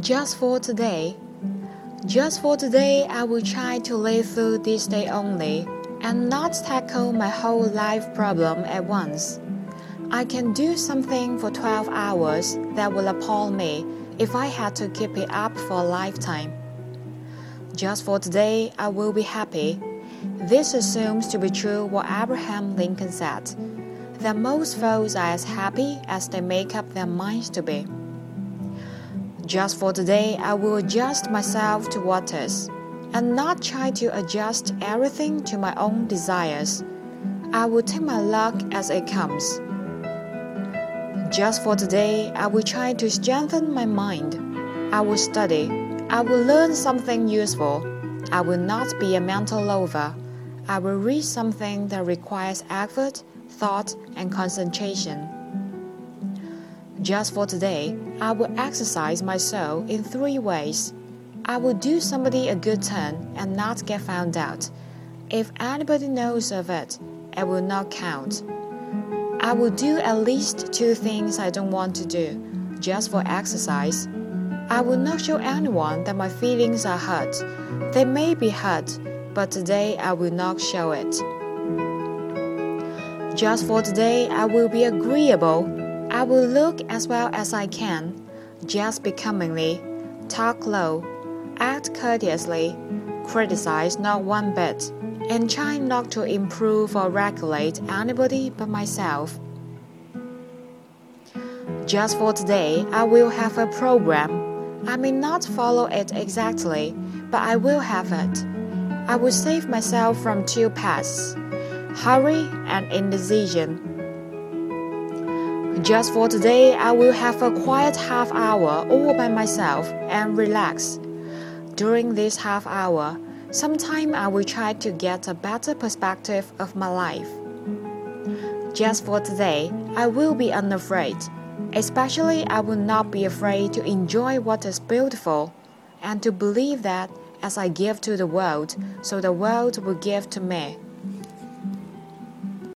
Just for today. Just for today, I will try to live through this day only and not tackle my whole life problem at once. I can do something for 12 hours that will appall me if I had to keep it up for a lifetime. Just for today, I will be happy. This assumes to be true what Abraham Lincoln said that most folks are as happy as they make up their minds to be. Just for today, I will adjust myself to what is, and not try to adjust everything to my own desires. I will take my luck as it comes. Just for today, I will try to strengthen my mind. I will study. I will learn something useful. I will not be a mental lover. I will read something that requires effort, thought, and concentration. Just for today, I will exercise my soul in three ways. I will do somebody a good turn and not get found out. If anybody knows of it, it will not count. I will do at least two things I don't want to do, just for exercise. I will not show anyone that my feelings are hurt. They may be hurt, but today I will not show it. Just for today, I will be agreeable. I will look as well as I can, dress becomingly, talk low, act courteously, criticize not one bit, and try not to improve or regulate anybody but myself. Just for today, I will have a program. I may not follow it exactly, but I will have it. I will save myself from two paths hurry and indecision. Just for today, I will have a quiet half hour all by myself and relax. During this half hour, sometime I will try to get a better perspective of my life. Just for today, I will be unafraid. Especially, I will not be afraid to enjoy what is beautiful and to believe that as I give to the world, so the world will give to me.